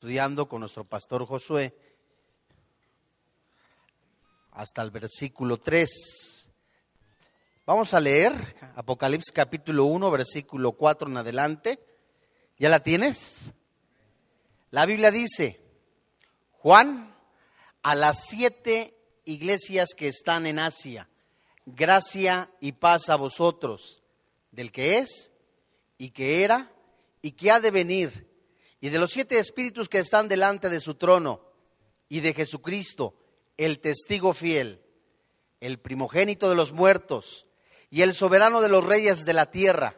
estudiando con nuestro pastor Josué hasta el versículo 3. Vamos a leer Apocalipsis capítulo 1, versículo 4 en adelante. ¿Ya la tienes? La Biblia dice, Juan, a las siete iglesias que están en Asia, gracia y paz a vosotros, del que es y que era y que ha de venir, y de los siete espíritus que están delante de su trono, y de Jesucristo, el testigo fiel, el primogénito de los muertos, y el soberano de los reyes de la tierra,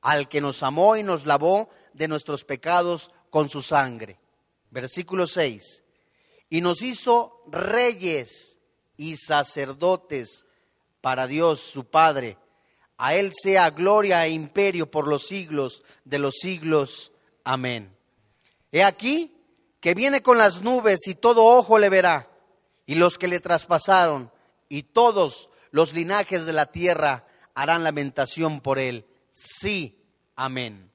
al que nos amó y nos lavó de nuestros pecados con su sangre. Versículo 6. Y nos hizo reyes y sacerdotes para Dios su Padre. A Él sea gloria e imperio por los siglos de los siglos. Amén. He aquí que viene con las nubes y todo ojo le verá, y los que le traspasaron, y todos los linajes de la tierra harán lamentación por él. Sí, amén.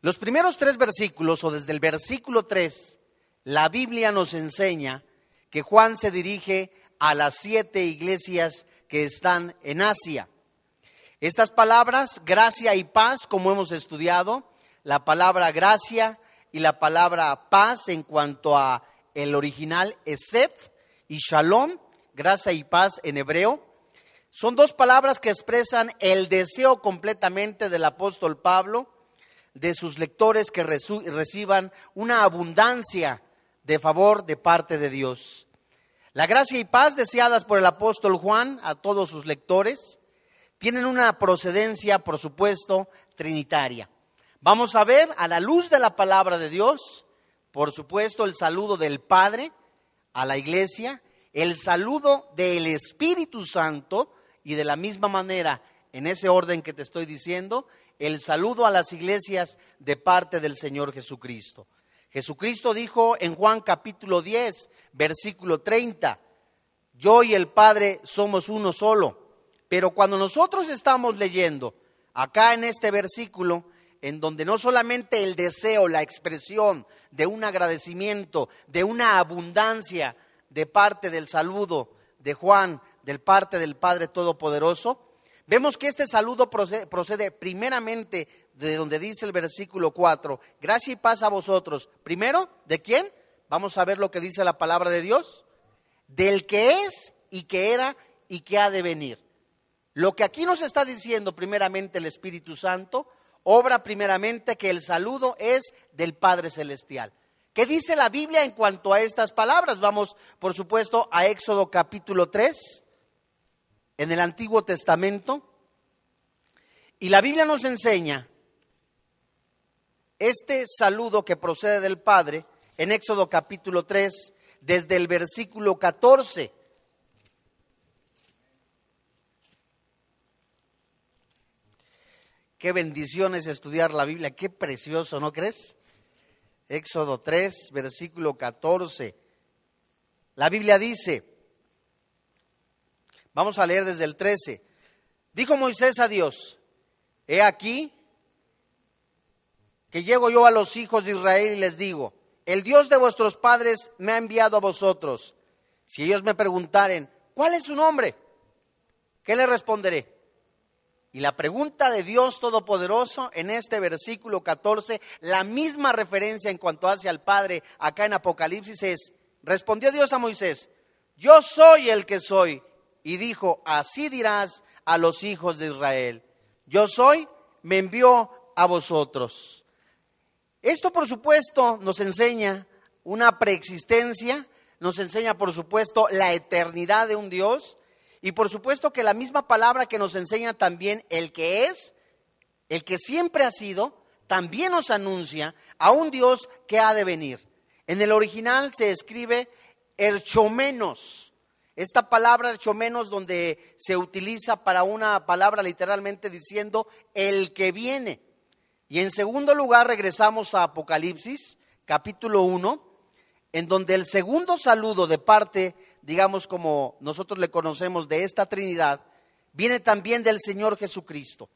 Los primeros tres versículos, o desde el versículo 3, la Biblia nos enseña que Juan se dirige a las siete iglesias que están en Asia. Estas palabras, gracia y paz, como hemos estudiado, la palabra gracia y la palabra paz en cuanto a el original Eset y Shalom, gracia y paz en hebreo, son dos palabras que expresan el deseo completamente del apóstol Pablo de sus lectores que reciban una abundancia de favor de parte de Dios. La gracia y paz deseadas por el apóstol Juan a todos sus lectores tienen una procedencia, por supuesto, trinitaria. Vamos a ver a la luz de la palabra de Dios, por supuesto, el saludo del Padre a la iglesia, el saludo del Espíritu Santo y de la misma manera, en ese orden que te estoy diciendo, el saludo a las iglesias de parte del Señor Jesucristo. Jesucristo dijo en Juan capítulo 10, versículo 30, yo y el Padre somos uno solo. Pero cuando nosotros estamos leyendo acá en este versículo, en donde no solamente el deseo, la expresión de un agradecimiento, de una abundancia de parte del saludo de Juan, del parte del Padre Todopoderoso, vemos que este saludo procede, primeramente de donde dice el versículo 4, gracia y paz a vosotros. Primero, ¿de quién? Vamos a ver lo que dice la palabra de Dios. Del que es y que era y que ha de venir. Lo que aquí nos está diciendo primeramente el Espíritu Santo obra primeramente que el saludo es del Padre Celestial. ¿Qué dice la Biblia en cuanto a estas palabras? Vamos, por supuesto, a Éxodo capítulo 3, en el Antiguo Testamento. Y la Biblia nos enseña este saludo que procede del Padre en Éxodo capítulo 3, desde el versículo 14. Qué bendición es estudiar la Biblia, qué precioso, ¿no crees? Éxodo 3, versículo 14. La Biblia dice, vamos a leer desde el 13, dijo Moisés a Dios, he aquí que llego yo a los hijos de Israel y les digo, el Dios de vuestros padres me ha enviado a vosotros. Si ellos me preguntaren, ¿cuál es su nombre? ¿Qué le responderé? Y la pregunta de Dios Todopoderoso en este versículo 14, la misma referencia en cuanto hace al Padre acá en Apocalipsis es, respondió Dios a Moisés, yo soy el que soy. Y dijo, así dirás a los hijos de Israel, yo soy, me envió a vosotros. Esto por supuesto nos enseña una preexistencia, nos enseña por supuesto la eternidad de un Dios, y por supuesto que la misma palabra que nos enseña también el que es, el que siempre ha sido, también nos anuncia a un Dios que ha de venir. En el original se escribe erchomenos. Esta palabra erchomenos donde se utiliza para una palabra literalmente diciendo el que viene. Y en segundo lugar regresamos a Apocalipsis, capítulo 1, en donde el segundo saludo de parte digamos como nosotros le conocemos de esta Trinidad, viene también del Señor Jesucristo,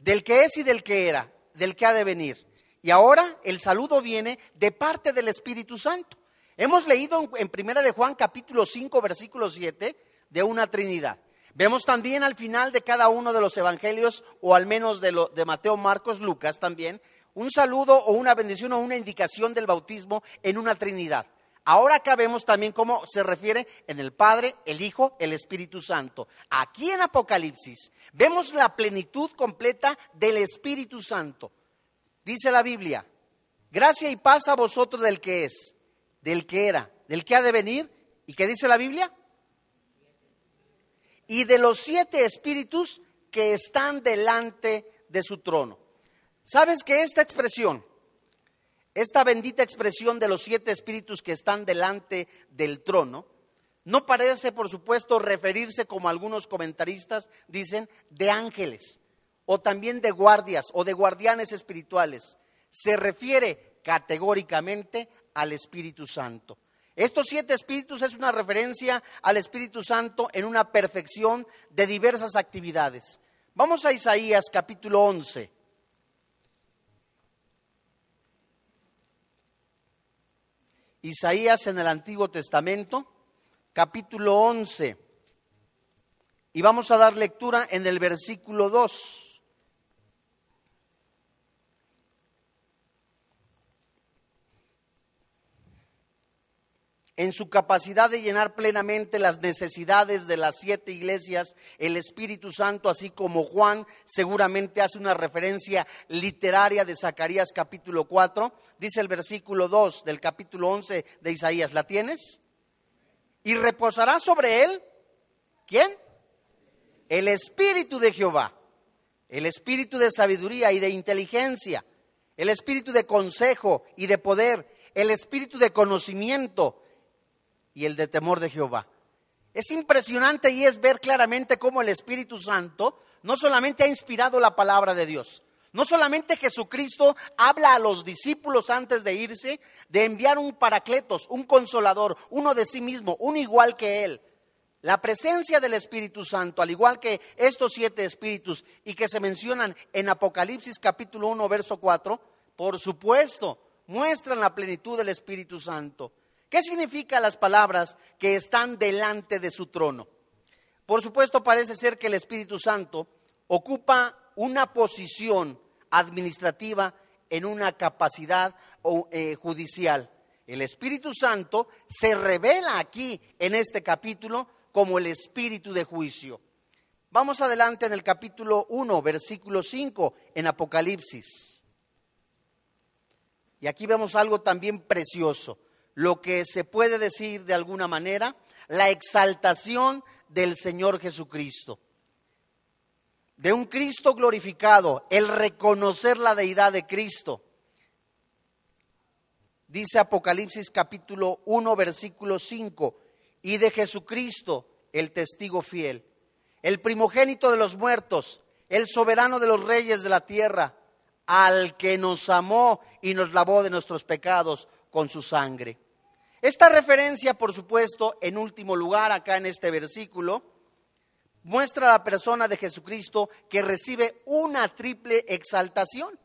del que es y del que era, del que ha de venir. Y ahora el saludo viene de parte del Espíritu Santo. Hemos leído en Primera de Juan capítulo 5 versículo 7 de una Trinidad. Vemos también al final de cada uno de los evangelios, o al menos de, lo, de Mateo, Marcos, Lucas también, un saludo o una bendición o una indicación del bautismo en una Trinidad. Ahora acá vemos también cómo se refiere en el Padre, el Hijo, el Espíritu Santo. Aquí en Apocalipsis vemos la plenitud completa del Espíritu Santo. Dice la Biblia, gracia y paz a vosotros del que es, del que era, del que ha de venir. ¿Y qué dice la Biblia? Y de los siete espíritus que están delante de su trono. ¿Sabes que esta expresión esta bendita expresión de los siete espíritus que están delante del trono no parece, por supuesto, referirse, como algunos comentaristas dicen, de ángeles o también de guardias o de guardianes espirituales. Se refiere categóricamente al Espíritu Santo. Estos siete espíritus es una referencia al Espíritu Santo en una perfección de diversas actividades. Vamos a Isaías capítulo 11. Isaías en el Antiguo Testamento, capítulo 11. Y vamos a dar lectura en el versículo 2. En su capacidad de llenar plenamente las necesidades de las siete iglesias, el Espíritu Santo, así como Juan seguramente hace una referencia literaria de Zacarías capítulo 4, dice el versículo 2 del capítulo 11 de Isaías, ¿la tienes? Y reposará sobre él, ¿quién? El Espíritu de Jehová, el Espíritu de sabiduría y de inteligencia, el Espíritu de consejo y de poder, el Espíritu de conocimiento, y el de temor de Jehová. Es impresionante y es ver claramente cómo el Espíritu Santo no solamente ha inspirado la palabra de Dios, no solamente Jesucristo habla a los discípulos antes de irse de enviar un paracletos, un consolador, uno de sí mismo, un igual que él. La presencia del Espíritu Santo, al igual que estos siete espíritus y que se mencionan en Apocalipsis capítulo 1, verso 4, por supuesto, muestran la plenitud del Espíritu Santo. ¿Qué significan las palabras que están delante de su trono? Por supuesto, parece ser que el Espíritu Santo ocupa una posición administrativa en una capacidad eh, judicial. El Espíritu Santo se revela aquí en este capítulo como el Espíritu de juicio. Vamos adelante en el capítulo 1, versículo 5 en Apocalipsis. Y aquí vemos algo también precioso lo que se puede decir de alguna manera, la exaltación del Señor Jesucristo. De un Cristo glorificado, el reconocer la deidad de Cristo. Dice Apocalipsis capítulo 1, versículo 5, y de Jesucristo, el testigo fiel, el primogénito de los muertos, el soberano de los reyes de la tierra, al que nos amó y nos lavó de nuestros pecados con su sangre. Esta referencia, por supuesto, en último lugar, acá en este versículo, muestra a la persona de Jesucristo que recibe una triple exaltación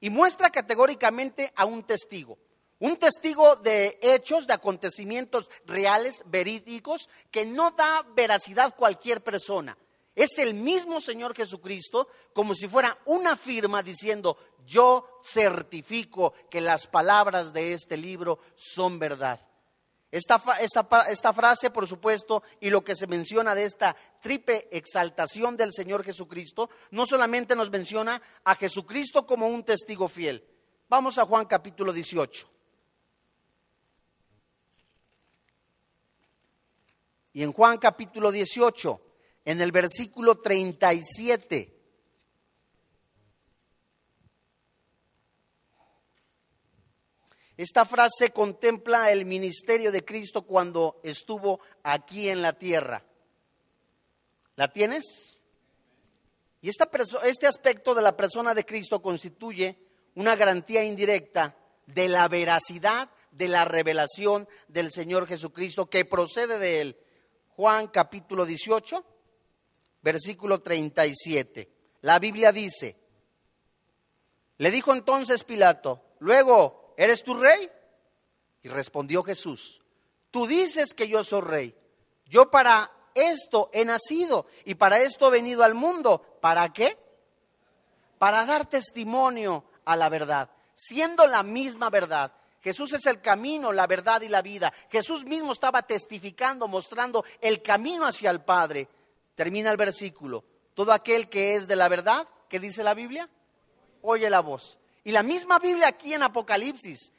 y muestra categóricamente a un testigo. Un testigo de hechos, de acontecimientos reales, verídicos, que no da veracidad cualquier persona. Es el mismo Señor Jesucristo como si fuera una firma diciendo, yo certifico que las palabras de este libro son verdad. Esta, esta, frase, por supuesto, y lo que se menciona de esta triple exaltación del Señor Jesucristo, no solamente nos menciona a Jesucristo como un testigo fiel. Vamos a Juan capítulo 18. Y en Juan capítulo 18, en el versículo 37, Esta frase contempla el ministerio de Cristo cuando estuvo aquí en la tierra. ¿La tienes? Y este aspecto de la persona de Cristo constituye una garantía indirecta de la veracidad de la revelación del Señor Jesucristo que procede de él. Juan capítulo 18, versículo 37. La Biblia dice, Le dijo entonces Pilato, luego, ¿eres tu rey? Y respondió Jesús, tú dices que yo soy rey. Yo para esto he nacido y para esto he venido al mundo. ¿Para qué? Para dar testimonio a la verdad, siendo la misma verdad. Jesús es el camino, la verdad y la vida. Jesús mismo estaba testificando, mostrando el camino hacia el Padre. Termina el versículo. Todo aquel que es de la verdad, ¿qué dice la Biblia? Oye la voz. Y la misma Biblia aquí en Apocalipsis,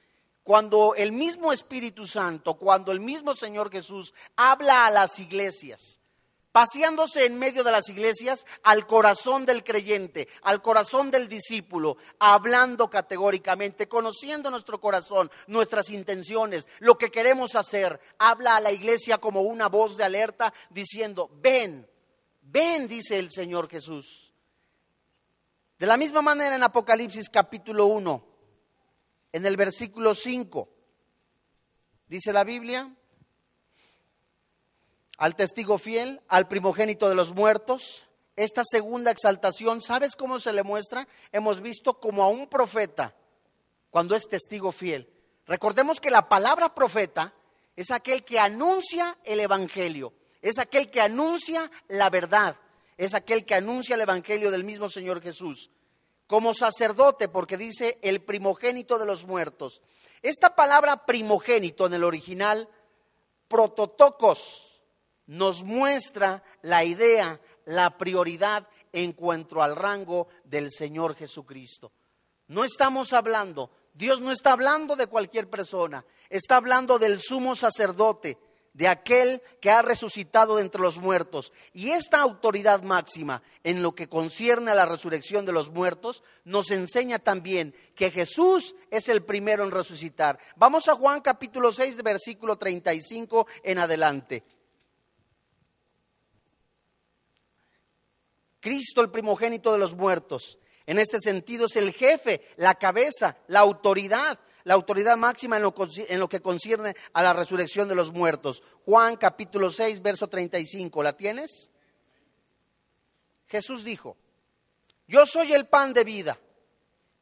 cuando el mismo Espíritu Santo, cuando el mismo Señor Jesús habla a las iglesias, paseándose en medio de las iglesias al corazón del creyente, al corazón del discípulo, hablando categóricamente, conociendo nuestro corazón, nuestras intenciones, lo que queremos hacer. Habla a la iglesia como una voz de alerta diciendo, ven, ven, dice el Señor Jesús. De la misma manera en Apocalipsis capítulo 1, en el versículo 5, dice la Biblia, al testigo fiel, al primogénito de los muertos. Esta segunda exaltación, ¿sabes cómo se le muestra? Hemos visto como a un profeta cuando es testigo fiel. Recordemos que la palabra profeta es aquel que anuncia el Evangelio, es aquel que anuncia la verdad, es aquel que anuncia el Evangelio del mismo Señor Jesús. Como sacerdote, porque dice el primogénito de los muertos. Esta palabra primogénito en el original, prototocos, nos muestra la idea, la prioridad en cuanto al rango del Señor Jesucristo. No estamos hablando, Dios no está hablando de cualquier persona, está hablando del sumo sacerdote, de aquel que ha resucitado de entre los muertos. Y esta autoridad máxima en lo que concierne a la resurrección de los muertos nos enseña también que Jesús es el primero en resucitar. Vamos a Juan capítulo 6, versículo 35 en adelante. Cristo el primogénito de los muertos. En este sentido es el jefe, la cabeza, la autoridad, la autoridad máxima en lo, que concierne a la resurrección de los muertos. Juan capítulo 6, verso 35. ¿La tienes? Jesús dijo, yo soy el pan de vida.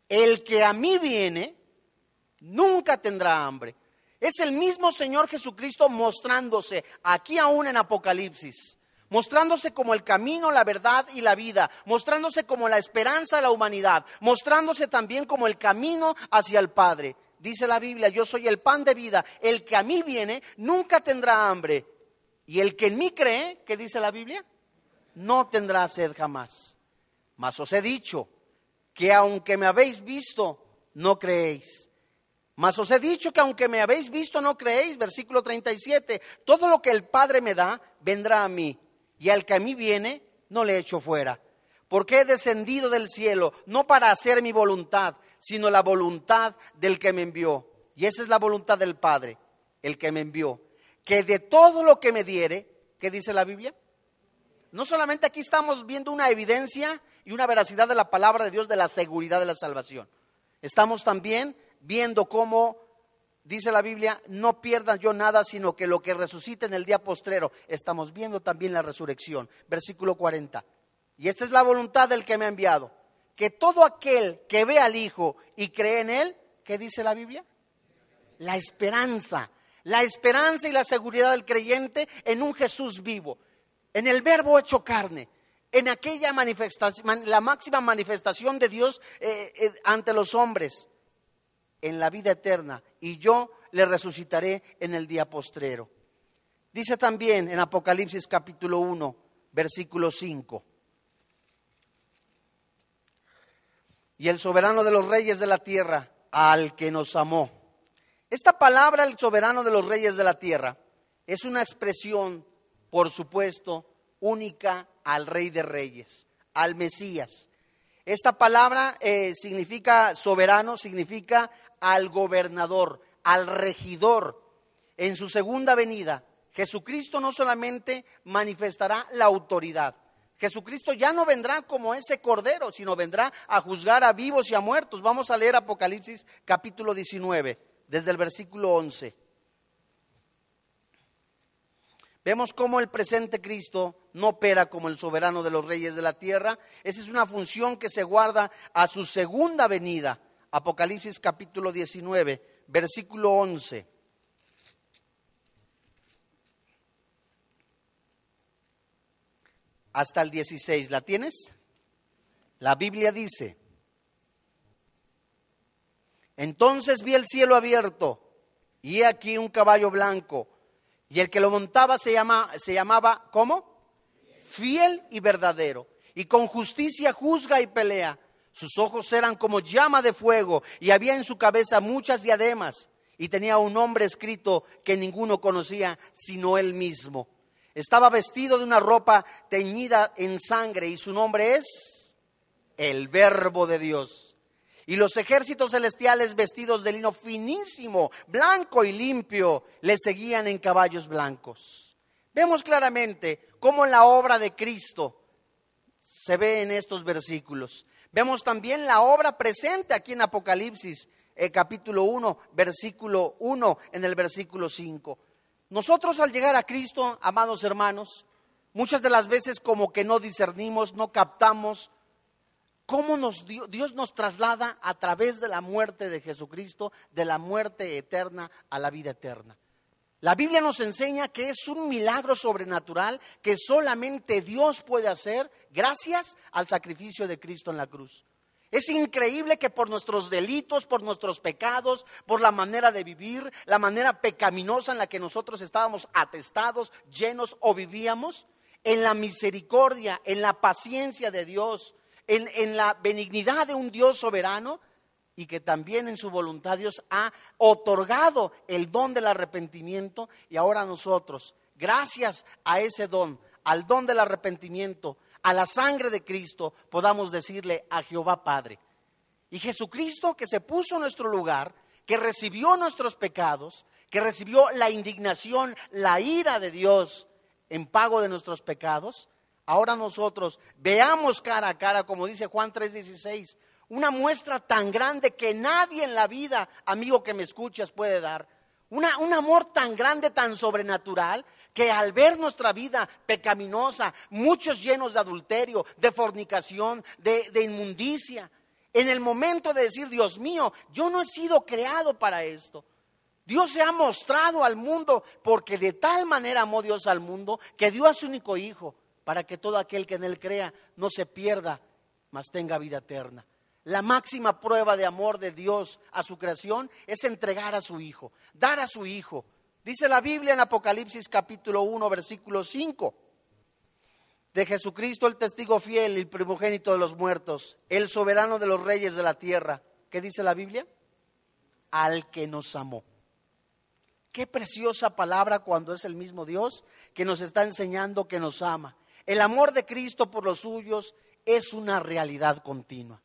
El que a mí viene nunca tendrá hambre. Es el mismo Señor Jesucristo mostrándose aquí aún en Apocalipsis mostrándose como el camino, la verdad y la vida, mostrándose como la esperanza de la humanidad, mostrándose también como el camino hacia el Padre. Dice la Biblia, yo soy el pan de vida, el que a mí viene nunca tendrá hambre, y el que en mí cree, ¿qué dice la Biblia? No tendrá sed jamás. Mas os he dicho que aunque me habéis visto, no creéis. Mas os he dicho que aunque me habéis visto, no creéis. Versículo 37. Todo lo que el Padre me da, vendrá a mí y al que a mí viene, no le echo fuera. Porque he descendido del cielo, no para hacer mi voluntad, sino la voluntad del que me envió. Y esa es la voluntad del Padre, el que me envió. Que de todo lo que me diere, ¿qué dice la Biblia? No solamente aquí estamos viendo una evidencia y una veracidad de la palabra de Dios de la seguridad de la salvación. Estamos también viendo cómo dice la Biblia, no pierdan yo nada, sino que lo que resucite en el día postrero. Estamos viendo también la resurrección. Versículo 40. Y esta es la voluntad del que me ha enviado. Que todo aquel que ve al Hijo y cree en Él, ¿qué dice la Biblia? La esperanza. La esperanza y la seguridad del creyente en un Jesús vivo. En el verbo hecho carne. En aquella manifestación, la máxima manifestación de Dios eh, eh, ante los hombres en la vida eterna y yo le resucitaré en el día postrero. Dice también en Apocalipsis capítulo 1, versículo 5. Y el soberano de los reyes de la tierra, al que nos amó. Esta palabra, el soberano de los reyes de la tierra, es una expresión, por supuesto, única al rey de reyes, al Mesías. Esta palabra eh, significa soberano, significa al gobernador, al regidor. En su segunda venida, Jesucristo no solamente manifestará la autoridad, Jesucristo ya no vendrá como ese cordero, sino vendrá a juzgar a vivos y a muertos. Vamos a leer Apocalipsis capítulo 19, desde el versículo 11. Vemos cómo el presente Cristo no opera como el soberano de los reyes de la tierra. Esa es una función que se guarda a su segunda venida. Apocalipsis capítulo 19, versículo 11. Hasta el 16. ¿La tienes? La Biblia dice, entonces vi el cielo abierto y aquí un caballo blanco y el que lo montaba se, llama, se llamaba, ¿cómo? Fiel y verdadero. Y con justicia juzga y pelea. Sus ojos eran como llama de fuego y había en su cabeza muchas diademas. Y tenía un nombre escrito que ninguno conocía sino él mismo. Estaba vestido de una ropa teñida en sangre y su nombre es el Verbo de Dios. Y los ejércitos celestiales vestidos de lino finísimo, blanco y limpio, le seguían en caballos blancos. Vemos claramente cómo la obra de Cristo se ve en estos versículos. Vemos también la obra presente aquí en Apocalipsis, eh, capítulo 1, versículo 1, en el versículo 5. Nosotros al llegar a Cristo, amados hermanos, muchas de las veces como que no discernimos, no captamos cómo nos Dios nos traslada a través de la muerte de Jesucristo, de la muerte eterna a la vida eterna. La Biblia nos enseña que es un milagro sobrenatural que solamente Dios puede hacer gracias al sacrificio de Cristo en la cruz. Es increíble que por nuestros delitos, por nuestros pecados, por la manera de vivir, la manera pecaminosa en la que nosotros estábamos atestados, llenos o vivíamos, en la misericordia, en la paciencia de Dios, en, la benignidad de un Dios soberano y que también en su voluntad Dios ha otorgado el don del arrepentimiento y ahora nosotros, gracias a ese don, al don del arrepentimiento, a la sangre de Cristo, podamos decirle a Jehová Padre. Y Jesucristo que se puso en nuestro lugar, que recibió nuestros pecados, que recibió la indignación, la ira de Dios en pago de nuestros pecados, Ahora nosotros veamos cara a cara, como dice Juan 3:16, una muestra tan grande que nadie en la vida, amigo que me escuchas, puede dar. Un amor tan grande, tan sobrenatural, que al ver nuestra vida pecaminosa, muchos llenos de adulterio, de fornicación, de, de inmundicia, en el momento de decir, Dios mío, yo no he sido creado para esto. Dios se ha mostrado al mundo porque de tal manera amó Dios al mundo que dio a su único hijo para que todo aquel que en él crea no se pierda, mas tenga vida eterna. La máxima prueba de amor de Dios a su creación es entregar a su Hijo, dar a su Hijo. Dice la Biblia en Apocalipsis capítulo 1, versículo 5, de Jesucristo el testigo fiel, el primogénito de los muertos, el soberano de los reyes de la tierra. ¿Qué dice la Biblia? Al que nos amó. Qué preciosa palabra cuando es el mismo Dios que nos está enseñando que nos ama. El amor de Cristo por los suyos es una realidad continua.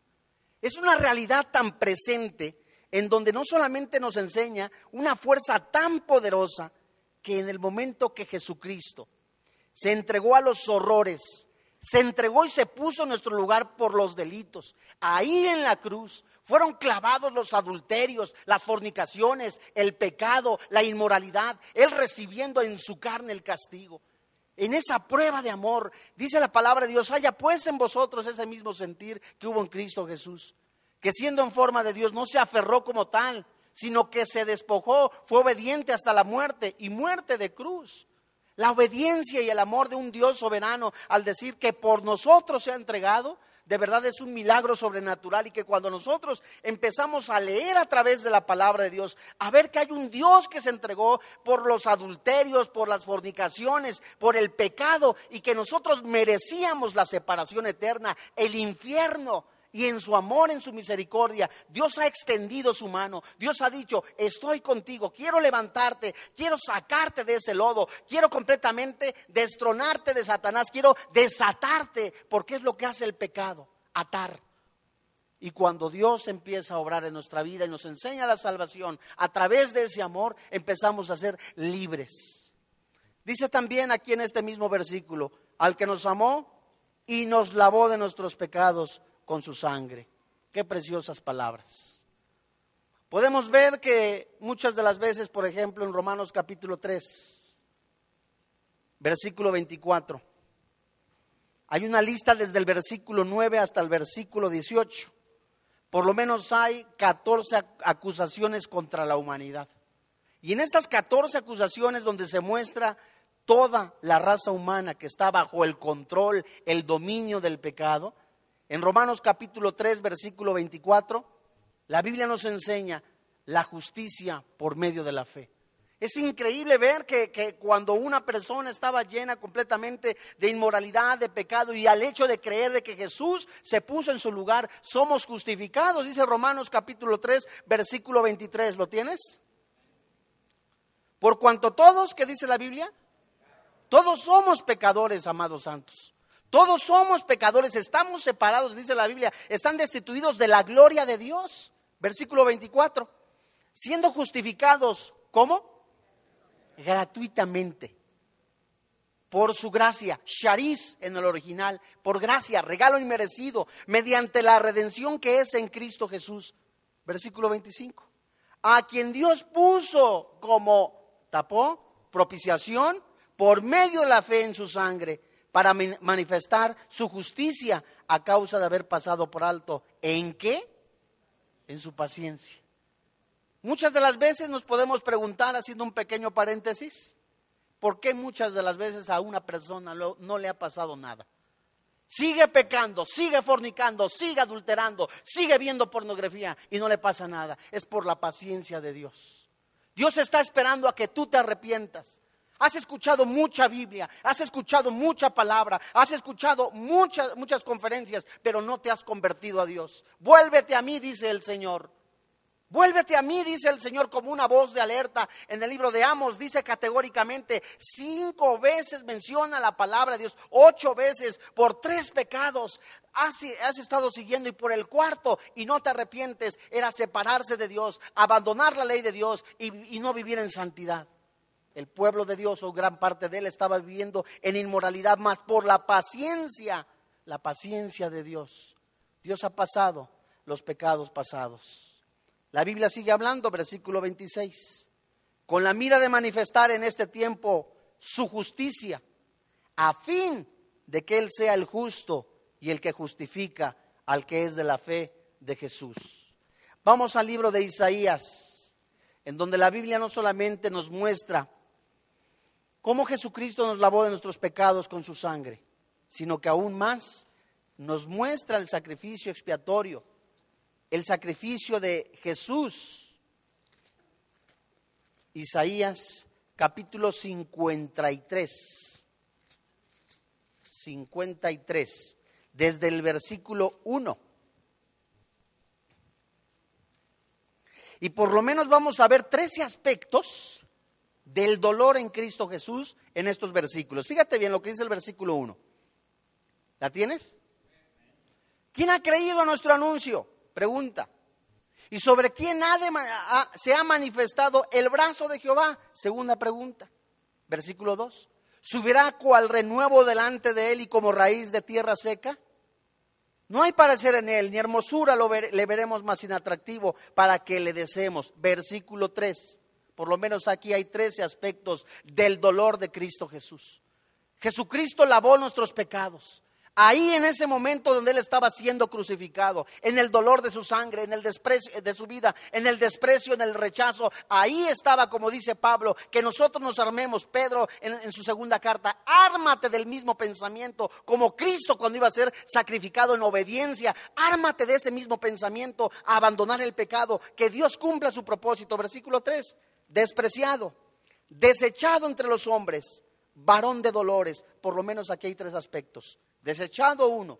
Es una realidad tan presente en donde no solamente nos enseña una fuerza tan poderosa que en el momento que Jesucristo se entregó a los horrores, se entregó y se puso en nuestro lugar por los delitos, ahí en la cruz fueron clavados los adulterios, las fornicaciones, el pecado, la inmoralidad, él recibiendo en su carne el castigo en esa prueba de amor, dice la palabra de Dios, haya pues en vosotros ese mismo sentir que hubo en Cristo Jesús, que siendo en forma de Dios no se aferró como tal, sino que se despojó, fue obediente hasta la muerte y muerte de cruz. La obediencia y el amor de un Dios soberano al decir que por nosotros se ha entregado, de verdad es un milagro sobrenatural y que cuando nosotros empezamos a leer a través de la palabra de Dios, a ver que hay un Dios que se entregó por los adulterios, por las fornicaciones, por el pecado y que nosotros merecíamos la separación eterna, el infierno, y en su amor, en su misericordia, Dios ha extendido su mano. Dios ha dicho, estoy contigo, quiero levantarte, quiero sacarte de ese lodo, quiero completamente destronarte de Satanás, quiero desatarte, porque es lo que hace el pecado, atar. Y cuando Dios empieza a obrar en nuestra vida y nos enseña la salvación, a través de ese amor empezamos a ser libres. Dice también aquí en este mismo versículo, al que nos amó y nos lavó de nuestros pecados con su sangre. Qué preciosas palabras. Podemos ver que muchas de las veces, por ejemplo, en Romanos capítulo 3, versículo 24. Hay una lista desde el versículo 9 hasta el versículo 18. Por lo menos hay 14 acusaciones contra la humanidad. Y en estas 14 acusaciones donde se muestra toda la raza humana que está bajo el control, el dominio del pecado, en Romanos capítulo 3, versículo 24, la Biblia nos enseña la justicia por medio de la fe. Es increíble ver que, cuando una persona estaba llena completamente de inmoralidad, de pecado, y al hecho de creer de que Jesús se puso en su lugar, somos justificados, dice Romanos capítulo 3, versículo 23. ¿Lo tienes? Por cuanto todos, ¿qué dice la Biblia? Todos somos pecadores, amados santos. Todos somos pecadores, estamos separados, dice la Biblia, están destituidos de la gloria de Dios. Versículo 24. Siendo justificados, ¿cómo? gratuitamente por su gracia, Shariz en el original, por gracia, regalo inmerecido, mediante la redención que es en Cristo Jesús. Versículo 25. A quien Dios puso como tapó, propiciación, por medio de la fe en su sangre, para manifestar su justicia a causa de haber pasado por alto. ¿En qué? En su paciencia. Muchas de las veces nos podemos preguntar, haciendo un pequeño paréntesis, ¿por qué muchas de las veces a una persona no le ha pasado nada? Sigue pecando, sigue fornicando, sigue adulterando, sigue viendo pornografía y no le pasa nada. Es por la paciencia de Dios. Dios está esperando a que tú te arrepientas. Has escuchado mucha Biblia, has escuchado mucha palabra, has escuchado muchas, muchas conferencias, pero no te has convertido a Dios. Vuélvete a mí, dice el Señor. Vuélvete a mí, dice el Señor, como una voz de alerta. En el libro de Amos dice categóricamente, cinco veces menciona la palabra de Dios, ocho veces por tres pecados. Has, estado siguiendo y por el cuarto y no te arrepientes, era separarse de Dios, abandonar la ley de Dios y no vivir en santidad. El pueblo de Dios o gran parte de él estaba viviendo en inmoralidad, más por la paciencia, la paciencia de Dios. Dios ha pasado los pecados pasados. La Biblia sigue hablando, versículo 26, con la mira de manifestar en este tiempo su justicia, a fin de que Él sea el justo y el que justifica al que es de la fe de Jesús. Vamos al libro de Isaías, en donde la Biblia no solamente nos muestra cómo Jesucristo nos lavó de nuestros pecados con su sangre, sino que aún más nos muestra el sacrificio expiatorio el sacrificio de Jesús. Isaías capítulo 53. 53, desde el versículo 1. Y por lo menos vamos a ver 13 aspectos del dolor en Cristo Jesús en estos versículos. Fíjate bien lo que dice el versículo 1. ¿La tienes? ¿Quién ha creído a nuestro anuncio? Pregunta. ¿Y sobre quién se ha manifestado el brazo de Jehová? Segunda pregunta. Versículo 2. ¿Subirá cual renuevo delante de él y como raíz de tierra seca? No hay parecer en él, ni hermosura lo le veremos más inatractivo para que le deseemos. Versículo 3. Por lo menos aquí hay 13 aspectos del dolor de Cristo Jesús. Jesucristo lavó nuestros pecados. Ahí en ese momento donde él estaba siendo crucificado, en el dolor de su sangre, en el desprecio de su vida, en el desprecio, en el rechazo, ahí estaba, como dice Pablo, que nosotros nos armemos, Pedro en, en su segunda carta, ármate del mismo pensamiento, como Cristo cuando iba a ser sacrificado en obediencia, ármate de ese mismo pensamiento, a abandonar el pecado, que Dios cumpla su propósito. Versículo 3, despreciado, desechado entre los hombres, varón de dolores, por lo menos aquí hay tres aspectos desechado uno,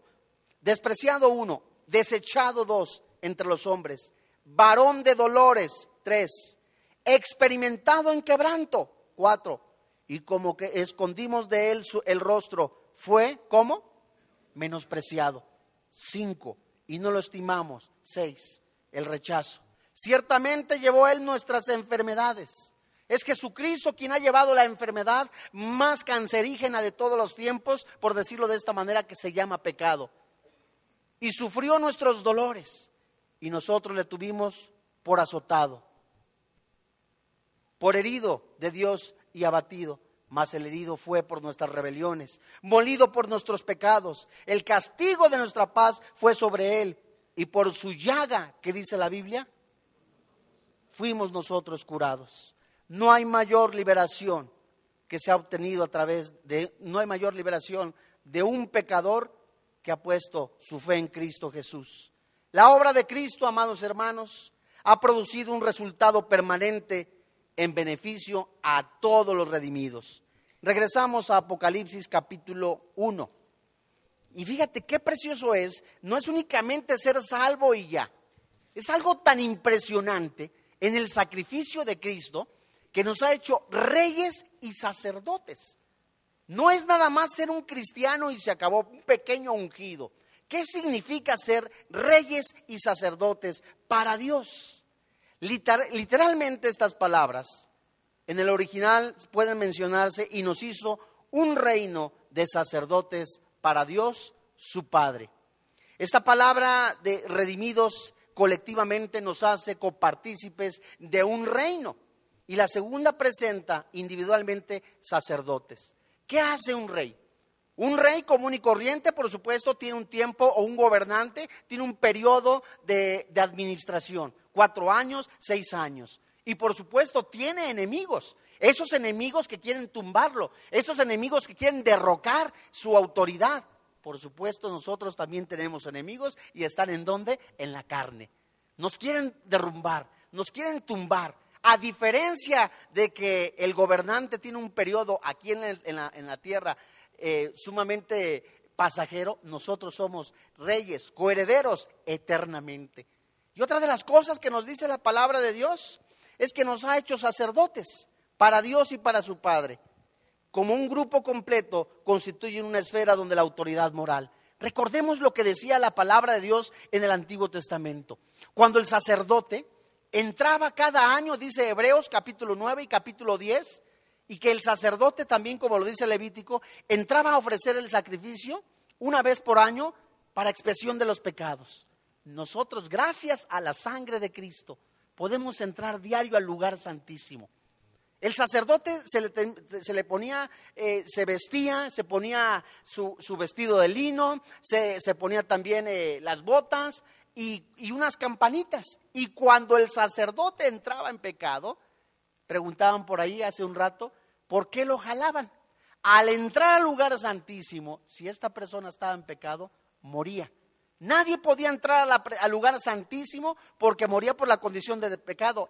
despreciado uno, desechado dos entre los hombres, varón de dolores, tres, experimentado en quebranto, cuatro, y como que escondimos de él el rostro, fue, ¿cómo? Menospreciado, cinco, y no lo estimamos, seis, el rechazo. Ciertamente llevó él nuestras enfermedades es Jesucristo quien ha llevado la enfermedad más cancerígena de todos los tiempos, por decirlo de esta manera, que se llama pecado. Y sufrió nuestros dolores y nosotros le tuvimos por azotado, por herido de Dios y abatido. mas el herido fue por nuestras rebeliones, molido por nuestros pecados. El castigo de nuestra paz fue sobre él, y por su llaga, que dice la Biblia, fuimos nosotros curados. No hay mayor liberación que se ha obtenido a través de, no hay mayor liberación de un pecador que ha puesto su fe en Cristo Jesús. La obra de Cristo, amados hermanos, ha producido un resultado permanente en beneficio a todos los redimidos. Regresamos a Apocalipsis capítulo 1. Y fíjate qué precioso es, no es únicamente ser salvo y ya. Es algo tan impresionante en el sacrificio de Cristo que nos ha hecho reyes y sacerdotes. No es nada más ser un cristiano y se acabó un pequeño ungido. ¿Qué significa ser reyes y sacerdotes para Dios? literalmente estas palabras en el original pueden mencionarse y nos hizo un reino de sacerdotes para Dios, su Padre. Esta palabra de redimidos colectivamente nos hace copartícipes de un reino. Y la segunda presenta individualmente sacerdotes. ¿Qué hace un rey? Un rey común y corriente, por supuesto, tiene un tiempo o un gobernante, tiene un periodo de, de administración, cuatro años, seis años. Y por supuesto tiene enemigos, esos enemigos que quieren tumbarlo, esos enemigos que quieren derrocar su autoridad. Por supuesto nosotros también tenemos enemigos y están en dónde? En la carne. Nos quieren derrumbar, nos quieren tumbar. A diferencia de que el gobernante tiene un periodo aquí en la, tierra eh, sumamente pasajero, nosotros somos reyes, coherederos eternamente. Y otra de las cosas que nos dice la palabra de Dios es que nos ha hecho sacerdotes para Dios y para su Padre. Como un grupo completo constituyen una esfera donde la autoridad moral. Recordemos lo que decía la palabra de Dios en el Antiguo Testamento. Cuando el sacerdote entraba cada año, dice Hebreos capítulo 9 y capítulo 10, y que el sacerdote también, como lo dice Levítico, entraba a ofrecer el sacrificio una vez por año para expiación de los pecados. Nosotros, gracias a la sangre de Cristo, podemos entrar diario al lugar santísimo. El sacerdote se le, ponía, eh, se vestía, se ponía su, vestido de lino, se, ponía también eh, las botas y, y unas campanitas. Y cuando el sacerdote entraba en pecado, preguntaban por ahí hace un rato, ¿por qué lo jalaban? Al entrar al lugar santísimo, si esta persona estaba en pecado, moría. Nadie podía entrar al lugar santísimo porque moría por la condición de pecado.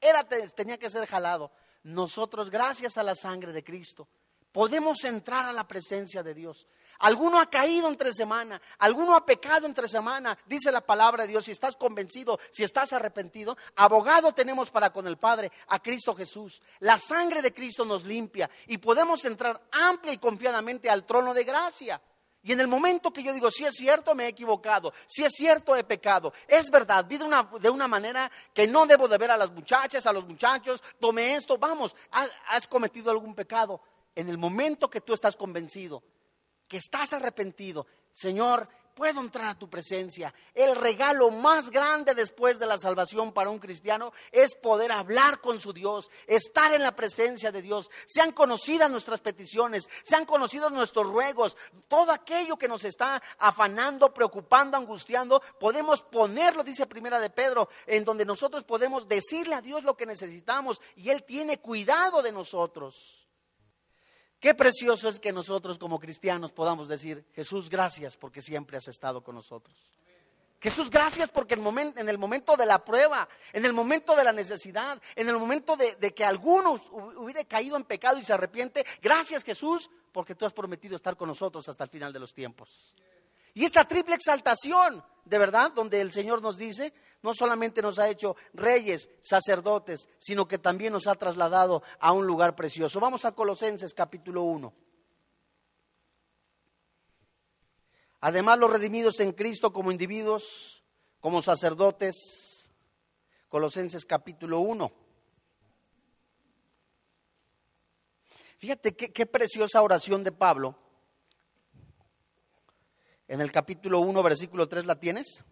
Era, tenía que ser jalado. Nosotros, gracias a la sangre de Cristo, podemos entrar a la presencia de Dios. Alguno ha caído entre semana, alguno ha pecado entre semana, dice la palabra de Dios. Si estás convencido, si estás arrepentido, abogado tenemos para con el Padre, a Cristo Jesús. La sangre de Cristo nos limpia y podemos entrar amplia y confiadamente al trono de gracia. Y en el momento que yo digo, si es cierto, me he equivocado, si es cierto, he pecado, es verdad, vi de una, de una manera que no debo de ver a las muchachas, a los muchachos, tome esto, vamos, has cometido algún pecado. En el momento que tú estás convencido, que estás arrepentido, Señor, puedo entrar a tu presencia. El regalo más grande después de la salvación para un cristiano es poder hablar con su Dios, estar en la presencia de Dios. Sean conocidas nuestras peticiones, sean conocidos nuestros ruegos, todo aquello que nos está afanando, preocupando, angustiando, podemos ponerlo, dice Primera de Pedro, en donde nosotros podemos decirle a Dios lo que necesitamos y Él tiene cuidado de nosotros. Qué precioso es que nosotros como cristianos podamos decir, Jesús, gracias porque siempre has estado con nosotros. Jesús, gracias porque en, el momento de la prueba, en el momento de la necesidad, en el momento de, de que alguno hubiera caído en pecado y se arrepiente, gracias Jesús porque tú has prometido estar con nosotros hasta el final de los tiempos. Y esta triple exaltación, de verdad, donde el Señor nos dice, no solamente nos ha hecho reyes, sacerdotes, sino que también nos ha trasladado a un lugar precioso. Vamos a Colosenses capítulo 1. Además, los redimidos en Cristo como individuos, como sacerdotes, Colosenses capítulo 1. Fíjate qué, preciosa oración de Pablo. En el capítulo 1, versículo 3, ¿la tienes?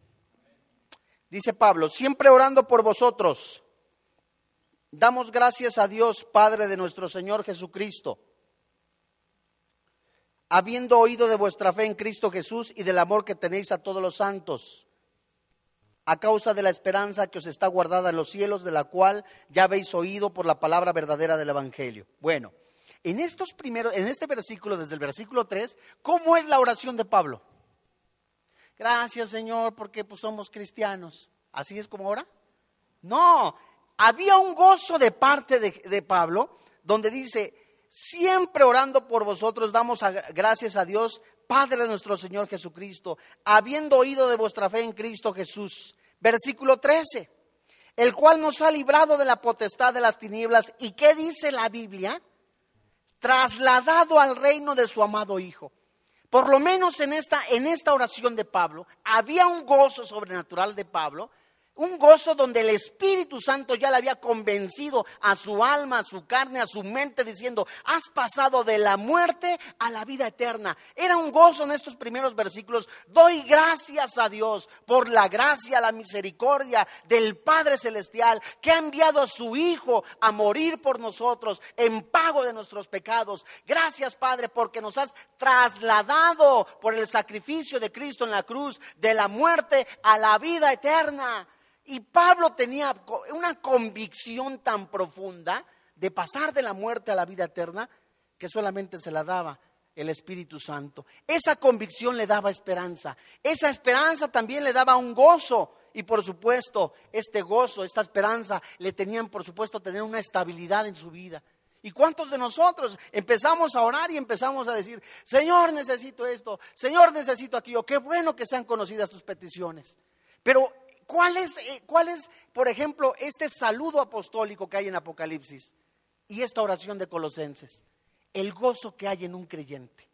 Dice Pablo, siempre orando por vosotros. Damos gracias a Dios, Padre de nuestro Señor Jesucristo, habiendo oído de vuestra fe en Cristo Jesús y del amor que tenéis a todos los santos, a causa de la esperanza que os está guardada en los cielos, de la cual ya habéis oído por la palabra verdadera del Evangelio. Bueno, en estos primeros, en este versículo, desde el versículo 3, ¿cómo es la oración de Pablo? Gracias, Señor, porque pues somos cristianos. ¿Así es como ahora? No, había un gozo de parte de, de Pablo, donde dice, siempre orando por vosotros, damos gracias a Dios, Padre de nuestro Señor Jesucristo, habiendo oído de vuestra fe en Cristo Jesús. Versículo 13, el cual nos ha librado de la potestad de las tinieblas. ¿Y qué dice la Biblia? Trasladado al reino de su amado Hijo. Por lo menos en esta, en esta oración de Pablo, había un gozo sobrenatural de Pablo un gozo donde el Espíritu Santo ya le había convencido a su alma, a su carne, a su mente, diciendo, has pasado de la muerte a la vida eterna. Era un gozo en estos primeros versículos. Doy gracias a Dios por la gracia, la misericordia del Padre Celestial que ha enviado a su Hijo a morir por nosotros en pago de nuestros pecados. Gracias Padre porque nos has trasladado por el sacrificio de Cristo en la cruz de la muerte a la vida eterna. Y Pablo tenía una convicción tan profunda de pasar de la muerte a la vida eterna que solamente se la daba el Espíritu Santo. Esa convicción le daba esperanza. Esa esperanza también le daba un gozo. Y por supuesto, este gozo, esta esperanza, le tenían, por supuesto, tener una estabilidad en su vida. ¿Y cuántos de nosotros empezamos a orar y empezamos a decir, Señor, necesito esto, Señor, necesito aquello? Qué bueno que sean conocidas tus peticiones. Pero ¿Cuál es, eh, ¿Cuál es, por ejemplo, este saludo apostólico que hay en Apocalipsis y esta oración de Colosenses? El gozo que hay en un creyente.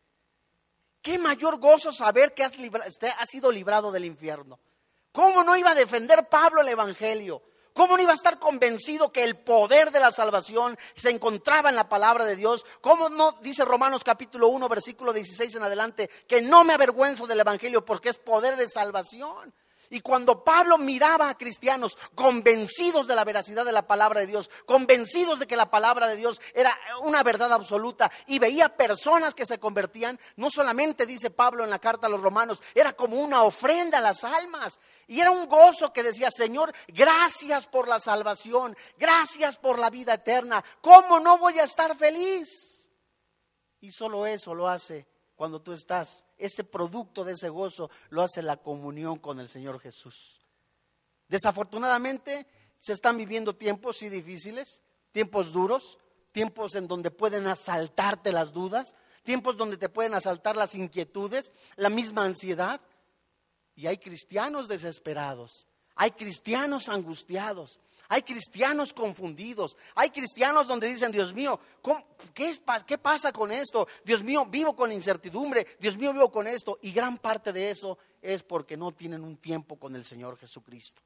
¿Qué mayor gozo saber que has, este, has sido librado del infierno? ¿Cómo no iba a defender Pablo el Evangelio? ¿Cómo no iba a estar convencido que el poder de la salvación se encontraba en la palabra de Dios? ¿Cómo no dice Romanos capítulo 1, versículo 16 en adelante, que no me avergüenzo del Evangelio porque es poder de salvación? Y cuando Pablo miraba a cristianos convencidos de la veracidad de la palabra de Dios, convencidos de que la palabra de Dios era una verdad absoluta, y veía personas que se convertían, no solamente dice Pablo en la carta a los romanos, era como una ofrenda a las almas. Y era un gozo que decía, Señor, gracias por la salvación, gracias por la vida eterna. ¿Cómo no voy a estar feliz? Y solo eso lo hace cuando tú estás. Ese producto de ese gozo lo hace la comunión con el Señor Jesús. Desafortunadamente se están viviendo tiempos difíciles, tiempos duros, tiempos en donde pueden asaltarte las dudas, tiempos donde te pueden asaltar las inquietudes, la misma ansiedad. Y hay cristianos desesperados, hay cristianos angustiados, hay cristianos confundidos, hay cristianos donde dicen, Dios mío, qué, ¿qué pasa con esto? Dios mío, vivo con incertidumbre, Dios mío, vivo con esto. Y gran parte de eso es porque no tienen un tiempo con el Señor Jesucristo.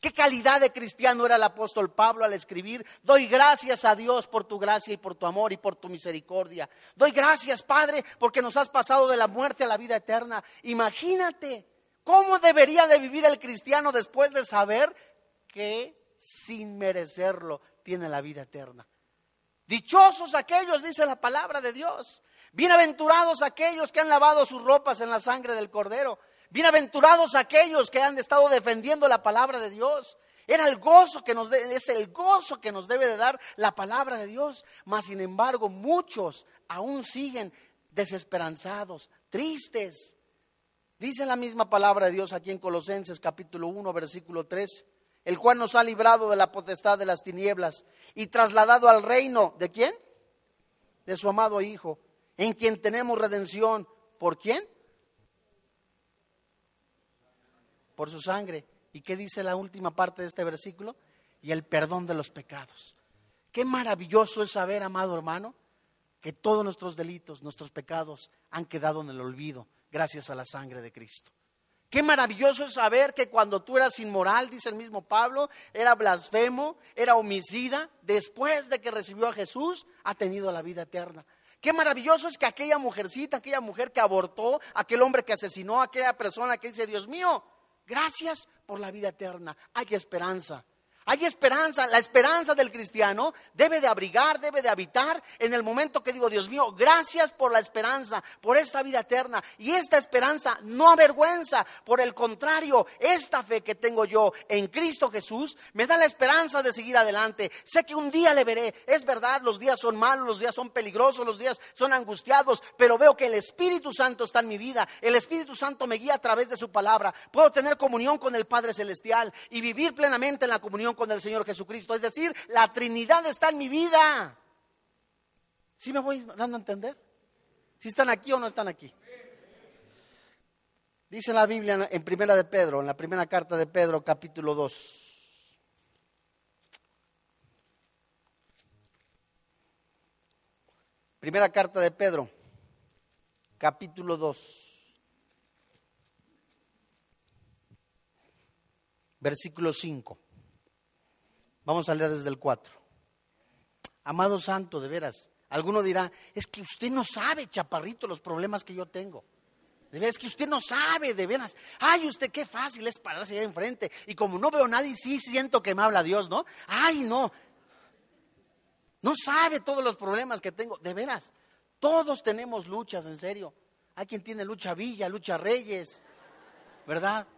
¿Qué calidad de cristiano era el apóstol Pablo al escribir? Doy gracias a Dios por tu gracia y por tu amor y por tu misericordia. Doy gracias, Padre, porque nos has pasado de la muerte a la vida eterna. Imagínate cómo debería de vivir el cristiano después de saber que sin merecerlo, tiene la vida eterna. Dichosos aquellos, dice la palabra de Dios. Bienaventurados aquellos que han lavado sus ropas en la sangre del cordero. Bienaventurados aquellos que han estado defendiendo la palabra de Dios. Era el gozo que nos es el gozo que nos debe de dar la palabra de Dios. Mas sin embargo, muchos aún siguen desesperanzados, tristes. Dice la misma palabra de Dios aquí en Colosenses capítulo 1, versículo 3 el cual nos ha librado de la potestad de las tinieblas y trasladado al reino de quién? De su amado Hijo, en quien tenemos redención. ¿Por quién? Por su sangre. ¿Y qué dice la última parte de este versículo? Y el perdón de los pecados. Qué maravilloso es saber, amado hermano, que todos nuestros delitos, nuestros pecados han quedado en el olvido gracias a la sangre de Cristo. Qué maravilloso es saber que cuando tú eras inmoral, dice el mismo Pablo, era blasfemo, era homicida, después de que recibió a Jesús, ha tenido la vida eterna. Qué maravilloso es que aquella mujercita, aquella mujer que abortó, aquel hombre que asesinó, aquella persona que dice, Dios mío, gracias por la vida eterna, hay esperanza. Hay esperanza, la esperanza del cristiano debe de abrigar, debe de habitar en el momento que digo, Dios mío, gracias por la esperanza, por esta vida eterna. Y esta esperanza no avergüenza, por el contrario, esta fe que tengo yo en Cristo Jesús me da la esperanza de seguir adelante. Sé que un día le veré, es verdad, los días son malos, los días son peligrosos, los días son angustiados, pero veo que el Espíritu Santo está en mi vida, el Espíritu Santo me guía a través de su palabra. Puedo tener comunión con el Padre Celestial y vivir plenamente en la comunión con el Señor Jesucristo. Es decir, la Trinidad está en mi vida. ¿Sí me voy dando a entender? ¿Si están aquí o no están aquí? Dice la Biblia en Primera de Pedro, en la primera carta de Pedro, capítulo 2. Primera carta de Pedro, capítulo 2. Versículo 5. Vamos a leer desde el 4. Amado Santo, de veras, alguno dirá, es que usted no sabe, chaparrito, los problemas que yo tengo. De veras, que usted no sabe, de veras. Ay, usted qué fácil es pararse allá enfrente. Y como no veo a nadie, sí siento que me habla Dios, ¿no? Ay, no. No sabe todos los problemas que tengo. De veras, todos tenemos luchas, en serio. Hay quien tiene lucha Villa, lucha Reyes, ¿verdad?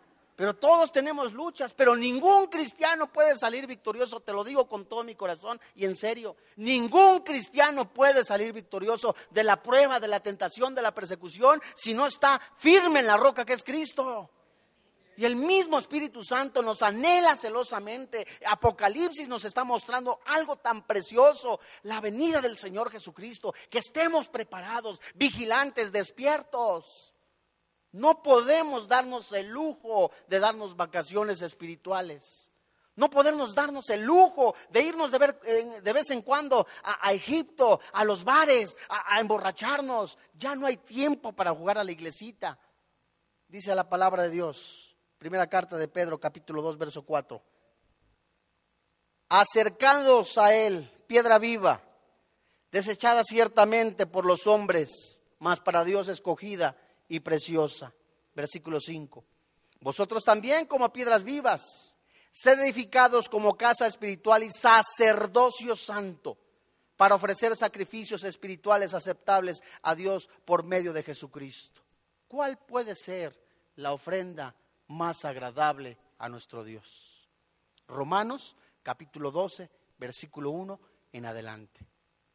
Pero todos tenemos luchas, pero ningún cristiano puede salir victorioso, te lo digo con todo mi corazón y en serio. Ningún cristiano puede salir victorioso de la prueba, de la tentación, de la persecución, si no está firme en la roca que es Cristo. Y el mismo Espíritu Santo nos anhela celosamente. Apocalipsis nos está mostrando algo tan precioso, la venida del Señor Jesucristo, que estemos preparados, vigilantes, despiertos. No podemos darnos el lujo de darnos vacaciones espirituales. No podemos darnos el lujo de irnos de, ver, vez en cuando a, Egipto, a los bares, a, a, emborracharnos. Ya no hay tiempo para jugar a la iglesita. Dice la palabra de Dios. Primera carta de Pedro, capítulo 2, verso 4. Acercados a él, piedra viva, desechada ciertamente por los hombres, mas para Dios escogida y preciosa. Versículo 5. Vosotros también como piedras vivas, sed edificados como casa espiritual y sacerdocio santo, para ofrecer sacrificios espirituales aceptables a Dios por medio de Jesucristo. ¿Cuál puede ser la ofrenda más agradable a nuestro Dios? Romanos capítulo 12, versículo 1 en adelante.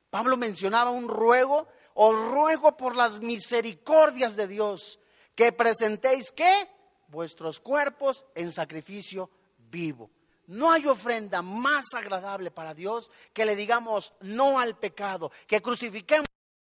Pablo mencionaba un ruego os ruego por las misericordias de Dios que presentéis qué? Vuestros cuerpos en sacrificio vivo. No hay ofrenda más agradable para Dios que le digamos no al pecado, que crucifiquemos